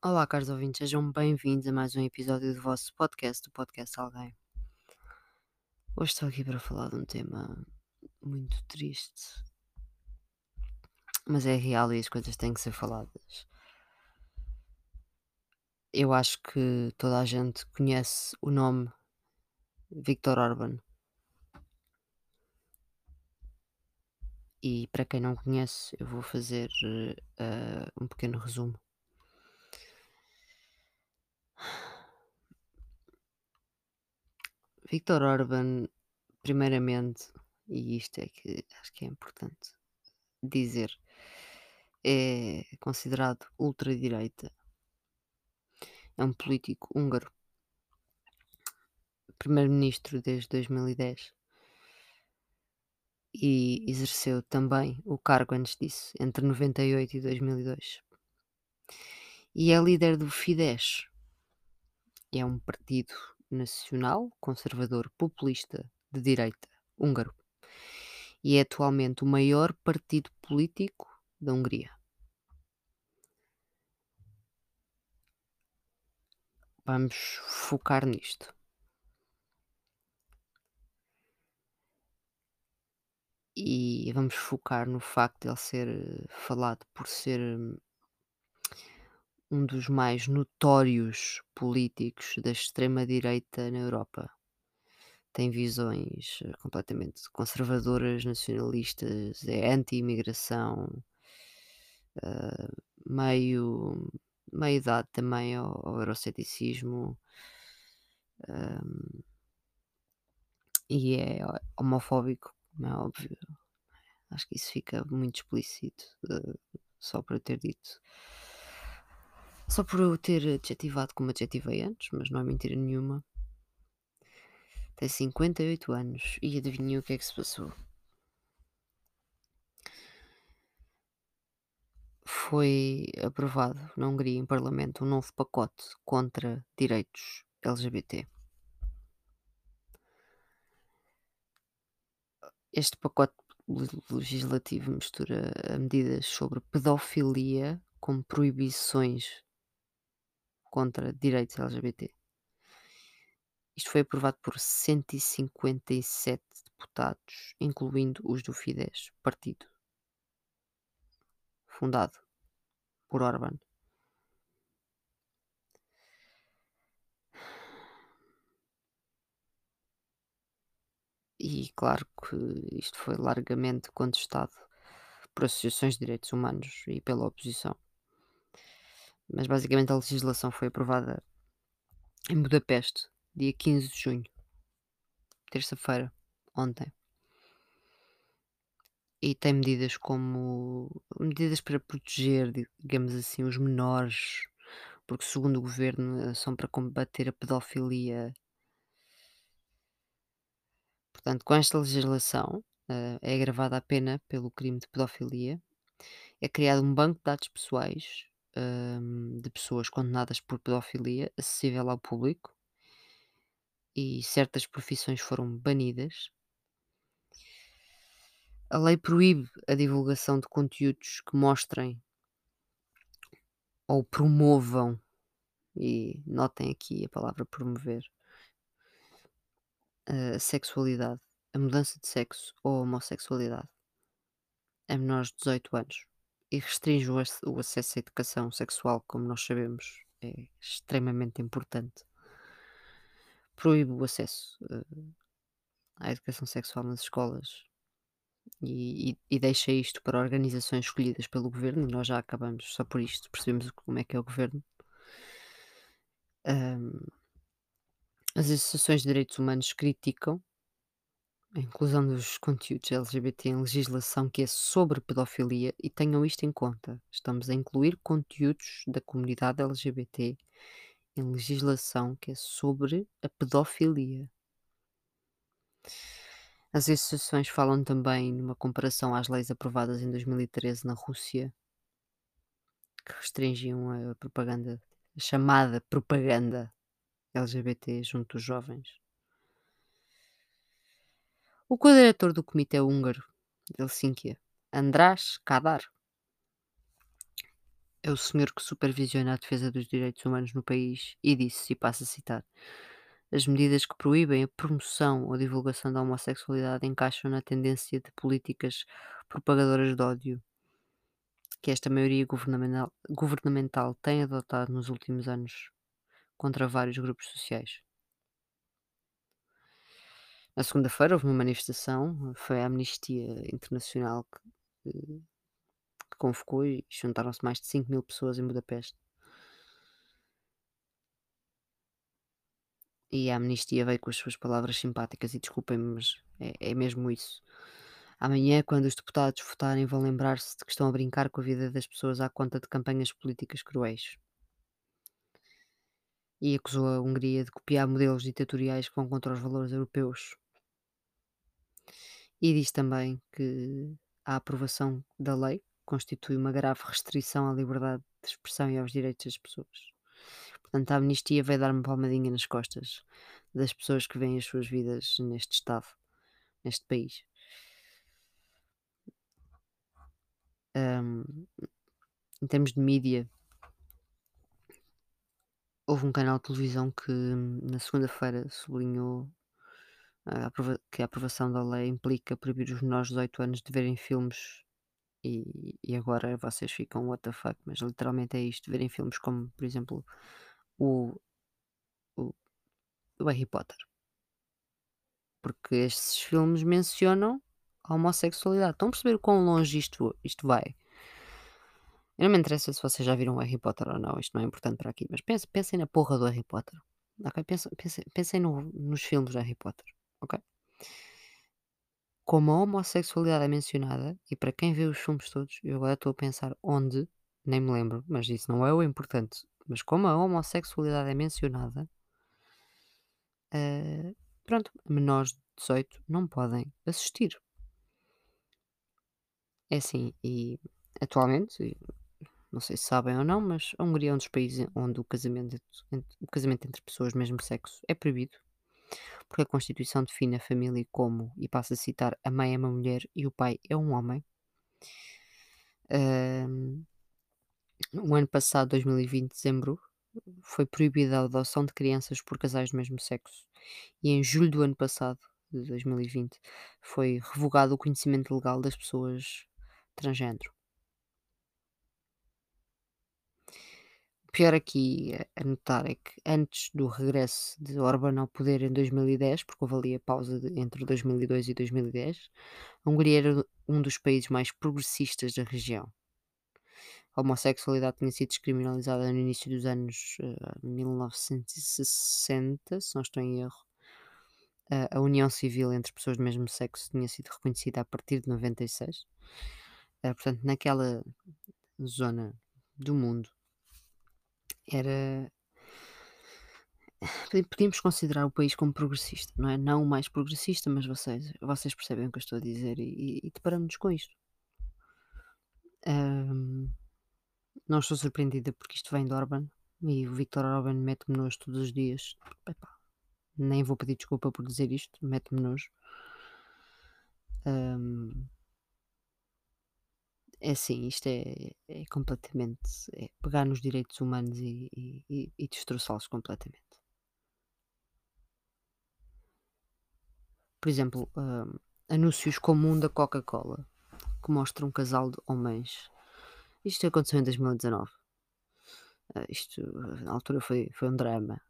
Olá, caros ouvintes, sejam bem-vindos a mais um episódio do vosso podcast, o Podcast Alguém. Hoje estou aqui para falar de um tema muito triste, mas é real e as coisas têm que ser faladas. Eu acho que toda a gente conhece o nome Viktor Orban. E para quem não conhece, eu vou fazer uh, um pequeno resumo. Viktor Orban, primeiramente, e isto é que acho que é importante dizer, é considerado ultradireita. É um político húngaro, primeiro-ministro desde 2010 e exerceu também o cargo antes disso, entre 98 e 2002. E é líder do Fidesz. É um partido nacional, conservador, populista, de direita, húngaro. E é atualmente o maior partido político da Hungria. Vamos focar nisto. E vamos focar no facto de ele ser eh, falado por ser hum, um dos mais notórios políticos da extrema-direita na Europa. Tem visões eh, completamente conservadoras, nacionalistas, é anti-imigração, uh, meio, meio dado também ao, ao euroceticismo um, e é homofóbico, como é óbvio. Acho que isso fica muito explícito, uh, só para ter dito. Só por eu ter adjetivado como adjetivei antes, mas não é mentira nenhuma. Tem 58 anos e adivinha o que é que se passou? Foi aprovado na Hungria, em Parlamento, um novo pacote contra direitos LGBT. Este pacote legislativo mistura medidas sobre pedofilia com proibições contra direitos LGBT. Isto foi aprovado por 157 deputados, incluindo os do Fidesz, partido fundado por Orban. E claro que isto foi largamente contestado por associações de direitos humanos e pela oposição. Mas basicamente a legislação foi aprovada em Budapeste, dia 15 de junho, terça-feira, ontem. E tem medidas como medidas para proteger, digamos assim, os menores, porque segundo o governo são para combater a pedofilia. Portanto, com esta legislação uh, é agravada a pena pelo crime de pedofilia. É criado um banco de dados pessoais hum, de pessoas condenadas por pedofilia acessível ao público e certas profissões foram banidas. A lei proíbe a divulgação de conteúdos que mostrem ou promovam, e notem aqui a palavra promover, a sexualidade, a mudança de sexo ou homossexualidade a menores de 18 anos e restringe o, acesso à educação sexual, como nós sabemos, é extremamente importante. Proíbe o acesso uh, à educação sexual nas escolas e, e, e, deixa isto para organizações escolhidas pelo governo, nós já acabamos só por isto, percebemos como é que é o governo. Um, as associações de direitos humanos criticam a inclusão dos conteúdos LGBT em legislação que é sobre pedofilia e tenham isto em conta. Estamos a incluir conteúdos da comunidade LGBT em legislação que é sobre a pedofilia. As associações falam também numa comparação às leis aprovadas em 2013 na Rússia que restringiam a propaganda, a chamada propaganda LGBT junto dos jovens. O co-diretor do Comitê Húngaro de Helsínquia, András Kadar, é o senhor que supervisiona a defesa dos direitos humanos no país e disse, e passo a citar: As medidas que proíbem a promoção ou divulgação da homossexualidade encaixam na tendência de políticas propagadoras de ódio que esta maioria governamental, governamental tem adotado nos últimos anos contra vários grupos sociais. Na segunda-feira houve uma manifestação, foi a Amnistia Internacional que, que convocou e juntaram-se mais de 5 mil pessoas em Budapeste. E a Amnistia veio com as suas palavras simpáticas e desculpem-me, mas é, é mesmo isso. Amanhã, quando os deputados votarem, vão lembrar-se de que estão a brincar com a vida das pessoas à conta de campanhas políticas cruéis. E acusou a Hungria de copiar modelos ditatoriais que vão contra os valores europeus. E diz também que a aprovação da lei constitui uma grave restrição à liberdade de expressão e aos direitos das pessoas. Portanto, a amnistia vai dar uma palmadinha nas costas das pessoas que veem as suas vidas neste estado, neste país. Um, em termos de mídia, houve um canal de televisão que na segunda-feira sublinhou que a aprovação da lei implica proibir os menores de 18 anos de verem filmes e, e agora vocês ficam what the fuck, mas literalmente é isto, verem filmes como, por exemplo, o, o, o Harry Potter. Porque estes filmes mencionam a homossexualidade. Estão a perceber o quão longe isto, isto vai? Eu não me interessa se vocês já viram o Harry Potter ou não, isto não é importante para aqui, mas pensem, pensem na porra do Harry Potter. Okay? Pensem, pensem, pensem no, nos filmes do Harry Potter. Ok? Como a homossexualidade é mencionada, e para quem vê os filmes todos, eu agora estou a pensar onde, nem me lembro, mas isso não é o importante. Mas como a homossexualidade é mencionada, uh, pronto, menores de 18 não podem assistir. É assim, e atualmente, não sei se sabem ou não, mas a Hungria é um dos países onde o casamento, o casamento entre pessoas do mesmo sexo é proibido, porque a Constituição define a família como, e passo a citar, a mãe é uma mulher e o pai é um homem. Um, no ano passado, 2020, dezembro, foi proibida a adoção de crianças por casais do mesmo sexo. E em julho do ano passado, de 2020, foi revogado o conhecimento legal das pessoas transgênero. Pior aqui a notar é que antes do regresso de Orbán ao poder em 2010, porque houve ali a pausa de, entre 2002 e 2010, a Hungria era um dos países mais progressistas da região. A homossexualidade tinha sido descriminalizada no início dos anos uh, 1960, se não estou em erro. Uh, a união civil entre pessoas do mesmo sexo tinha sido reconhecida a partir de 96. Uh, portanto, naquela zona do mundo era. Podíamos considerar o país como progressista, não é? Não o mais progressista, mas vocês, vocês percebem o que eu estou a dizer e, e deparamos-nos com isto. Um, não estou surpreendida porque isto vem de Orban e o Victor Orban mete-me nojo todos os dias. Epá, nem vou pedir desculpa por dizer isto, mete-me nojo. Um, é assim, isto é, é completamente é pegar nos direitos humanos e, e, e, destroçá-los completamente. Por exemplo, um, anúncios como um da Coca-Cola que mostra um casal de homens. Isto aconteceu em 2019. Uh, isto na altura foi, foi um drama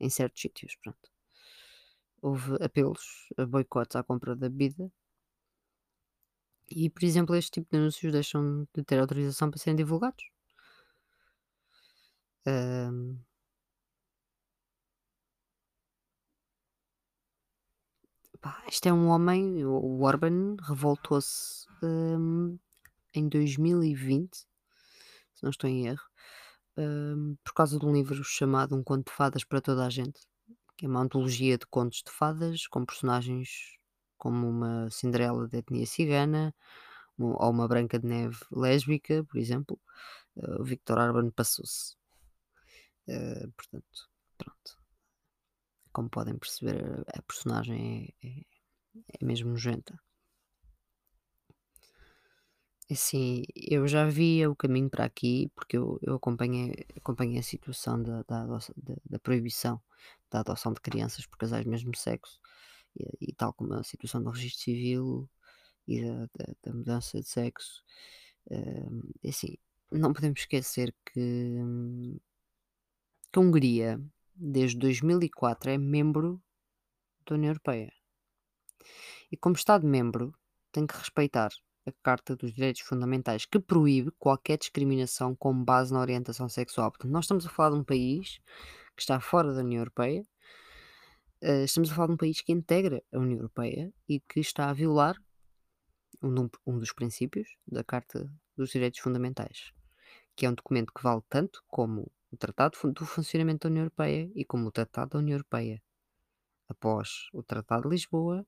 em certos sítios. Pronto. Houve apelos boicotes à compra da bebida e, por exemplo, este tipo de anúncios deixam de ter autorização para serem divulgados. Hum. Pá, este é um homem, o Orban revoltou-se hum, em 2020, se não estou em erro, hum, por causa de um livro chamado Um Conto de Fadas para Toda a Gente, que é uma antologia de contos de fadas com personagens como uma Cinderela de etnia cigana, ou uma Branca de Neve lésbica, por exemplo, uh, o Victor Orban passou-se. Uh, portanto, pronto. Como podem perceber, a personagem é, é, é mesmo nojenta. É assim, eu já via o caminho para aqui, porque eu eu acompanhei acompanhei a situação da da adoção da da proibição da adoção de crianças por casais do mesmo sexo, e e tal como a situação do registro civil e da da da mudança de sexo, é assim, não podemos esquecer que que a Hungria, desde 2004, é membro da União Europeia. E como Estado-membro, tem que respeitar a Carta dos Direitos Fundamentais, que proíbe qualquer discriminação com base na orientação sexual. Portanto, nós estamos a falar de um país que está fora da União Europeia, eh, estamos a falar de um país que integra a União Europeia e que está a violar um, um dos princípios da Carta dos Direitos Fundamentais, que é um documento que vale tanto como o Tratado do Funcionamento da União Europeia e como o Tratado da União Europeia. Após o Tratado de Lisboa,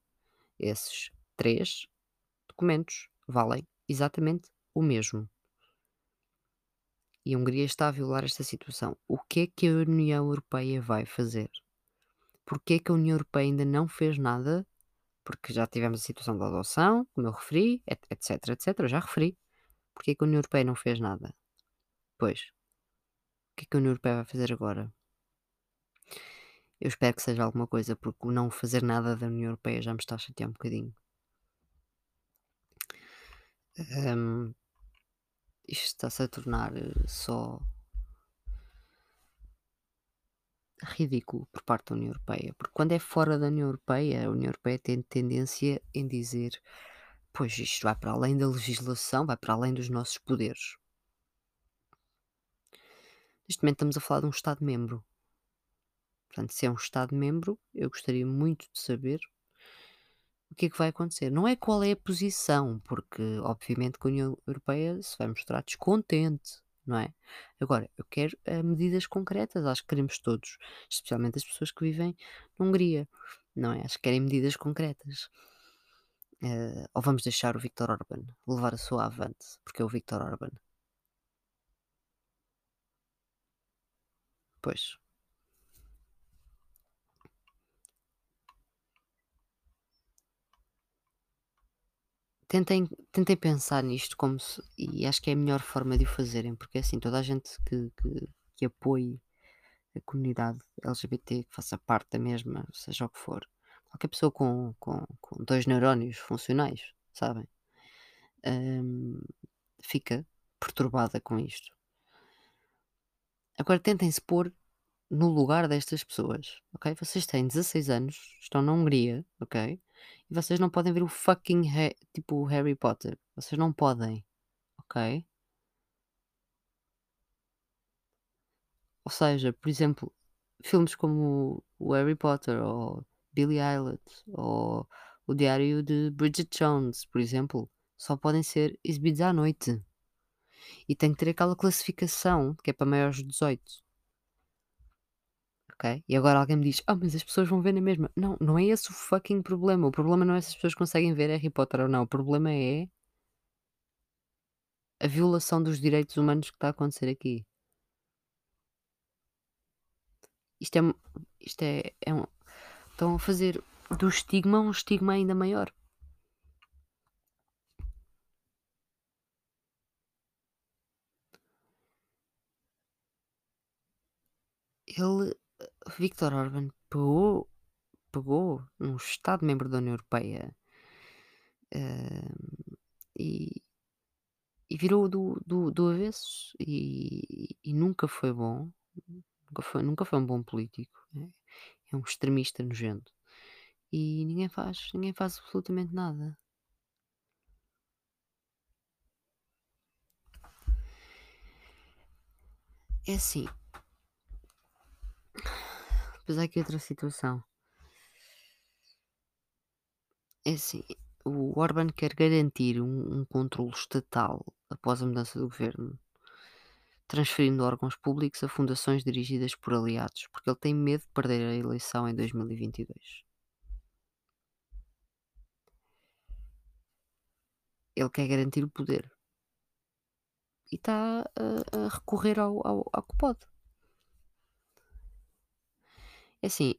esses três documentos valem exatamente o mesmo. E a Hungria está a violar esta situação. O que é que a União Europeia vai fazer? Porquê é que a União Europeia ainda não fez nada? Porque já tivemos a situação da adoção, como eu referi, et- etc, etc. Eu já referi. Porquê é que a União Europeia não fez nada? Pois, o que é que a União Europeia vai fazer agora? Eu espero que seja alguma coisa, porque o não fazer nada da União Europeia já me está a chatear um bocadinho. Hum, isto está-se a tornar eh, só ridículo por parte da União Europeia, porque quando é fora da União Europeia, a União Europeia tem tendência em dizer: pois isto vai para além da legislação, vai para além dos nossos poderes. Neste momento estamos a falar de um Estado-membro. Portanto, se é um Estado-membro, eu gostaria muito de saber o que é que vai acontecer. Não é qual é a posição, porque obviamente que a União Europeia se vai mostrar descontente, não é? Agora, eu quero eh, medidas concretas, acho que queremos todos, especialmente as pessoas que vivem na Hungria, não é? Acho que querem medidas concretas. Eh, ou vamos deixar o Viktor Orban levar a sua avante, porque é o Viktor Orban. Pois. Tentem, tentem pensar nisto como se, e acho que é a melhor forma de o fazerem, porque é assim, toda a gente que, que, que apoie a comunidade LGBT, que faça parte da mesma, seja o que for, qualquer pessoa com, com, com dois neurónios funcionais, sabem? Hum, fica perturbada com isto. Agora tentem-se pôr no lugar destas pessoas, ok? Vocês têm 16 anos, estão na Hungria, ok? E vocês não podem ver o fucking Ha- tipo Harry Potter. Vocês não podem, ok? Ou seja, por exemplo, filmes como o Harry Potter ou Billie Eilish ou o Diário de Bridget Jones, por exemplo, só podem ser exibidos à noite. E tem que ter aquela classificação que é para maiores de 18. Ok? E agora alguém me diz: Ah, mas as pessoas vão ver na mesma. Não, não é esse o fucking problema. O problema não é se as pessoas conseguem ver Harry Potter ou não. O problema é a violação dos direitos humanos que está a acontecer aqui. Isto é, isto é, é um, estão a fazer do estigma um estigma ainda maior. Ele, Viktor Orban, pegou, pegou Estado-membro da União Europeia eh, e, e virou do, do, do avesso e, e nunca foi bom. Nunca foi, nunca foi um bom político. né? É um extremista nojento. E ninguém faz, ninguém faz absolutamente nada. É assim. Depois há aqui outra situação. É assim, o Orban quer garantir um, um controle estatal após a mudança do governo, transferindo órgãos públicos a fundações dirigidas por aliados, porque ele tem medo de perder a eleição em 2022. Ele quer garantir o poder. E está a, a recorrer ao, ao, ao que pode. É assim,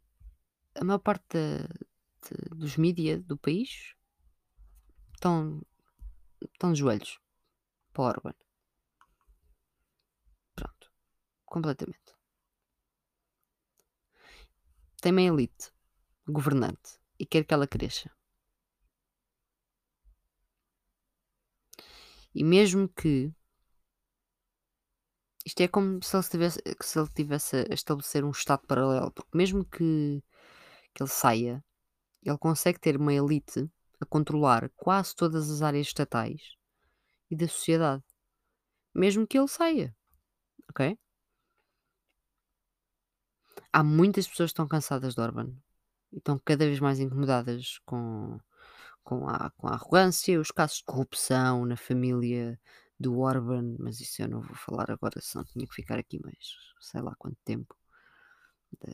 a maior parte de- dos mídia do país estão, estão de joelhos para Orban. Pronto. Completamente. Tem uma elite governante e quer que ela cresça. E mesmo que isto é como se ele estivesse, se ele tivesse a estabelecer um estado paralelo, porque mesmo que, que ele saia, ele consegue ter uma elite a controlar quase todas as áreas estatais e da sociedade, mesmo que ele saia, ok? Há muitas pessoas que estão cansadas de Orban e estão cada vez mais incomodadas com, com, a, com a arrogância, os casos de corrupção na família do Orban, mas isso eu não vou falar agora, senão tinha que ficar aqui mais sei lá quanto tempo. Da,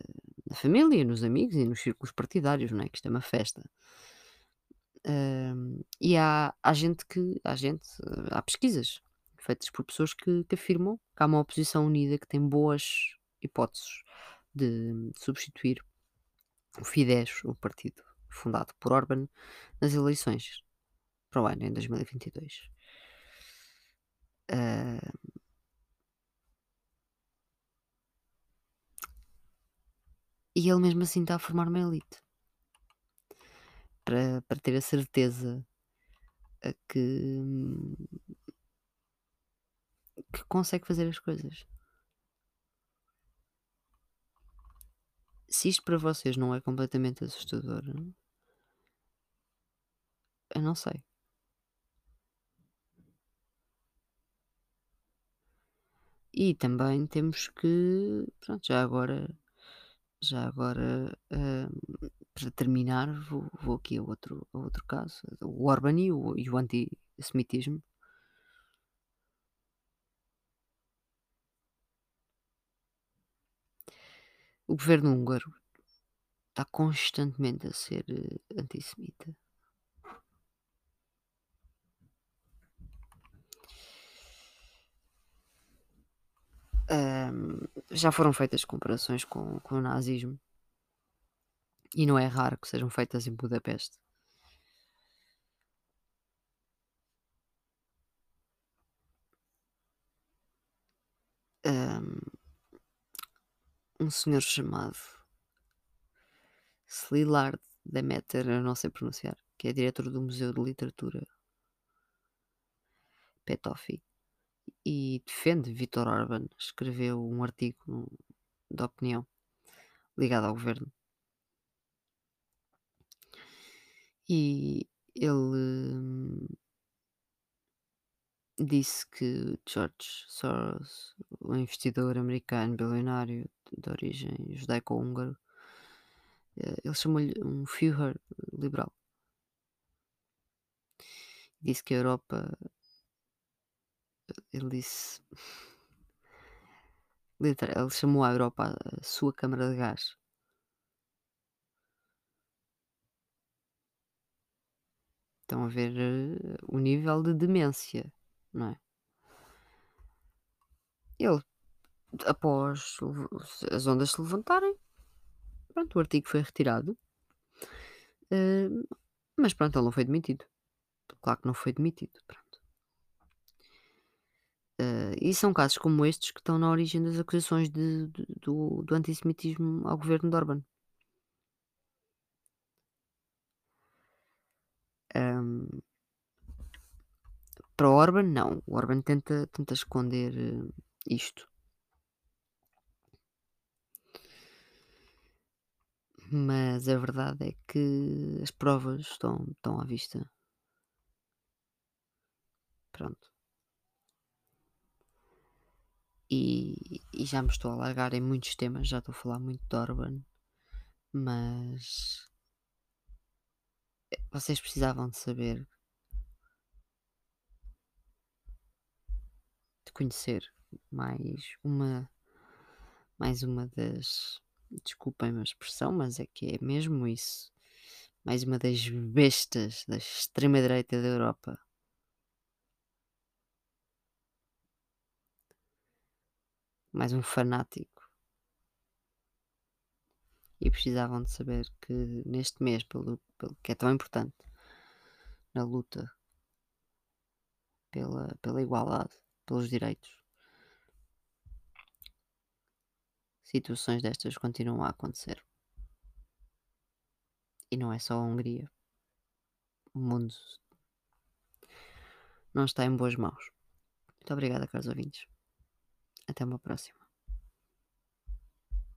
na família, nos amigos e nos círculos partidários, não é? Que isto é uma festa. E há, há gente que, há gente, há pesquisas feitas por pessoas que, que afirmam que há uma oposição unida que tem boas hipóteses de substituir o Fidesz, o partido fundado por Orban, nas eleições para o ano, em 2022. Uh, e ele mesmo assim está a formar uma elite para, para ter a certeza que, que consegue fazer as coisas. Se isto para vocês não é completamente assustador, eu não sei. E também temos que, pronto, já agora, já agora, hum, para terminar, vou, vou aqui a outro, a outro caso, o Orban e o, e o antissemitismo. O governo húngaro está constantemente a ser uh, antissemita. Já foram feitas comparações com, com o nazismo e não é raro que sejam feitas em Budapeste. Um, senhor chamado Slilard Demeter, eu não sei pronunciar, que é diretor do Museu de Literatura Petofi e defende Viktor Orban, escreveu um artigo de opinião ligado ao governo. E ele hum, disse que George Soros, o investidor americano bilionário de origem judaico-húngaro, eh, ele chamou-lhe um Führer liberal. Disse que a Europa ele disse. Ele chamou a Europa a sua câmara de gás. Estão a ver uh, o nível de demência, não é? Ele, após as ondas se levantarem, pronto, o artigo foi retirado. Uh, mas pronto, ele não foi demitido. Claro que não foi demitido. Pronto. Uh, e são casos como estes que estão na origem das acusações de, de, do, do antissemitismo ao governo de Orban. Um, para Orban, não. O Orban tenta, tenta esconder uh, isto. Mas a verdade é que as provas estão, estão à vista. Pronto. E, e já me estou a alargar em muitos temas, já estou a falar muito de Orban, mas vocês precisavam de saber, de conhecer mais uma, mais uma das, desculpem a expressão, mas é que é mesmo isso, mais uma das bestas da extrema-direita da Europa mais um fanático. E precisavam de saber que neste mês, pelo, pelo que é tão importante na luta pela, pela igualdade, pelos direitos. Situações destas continuam a acontecer. E não é só a Hungria. O mundo não está em boas mãos. Muito obrigada, caros ouvintes. Até uma próxima.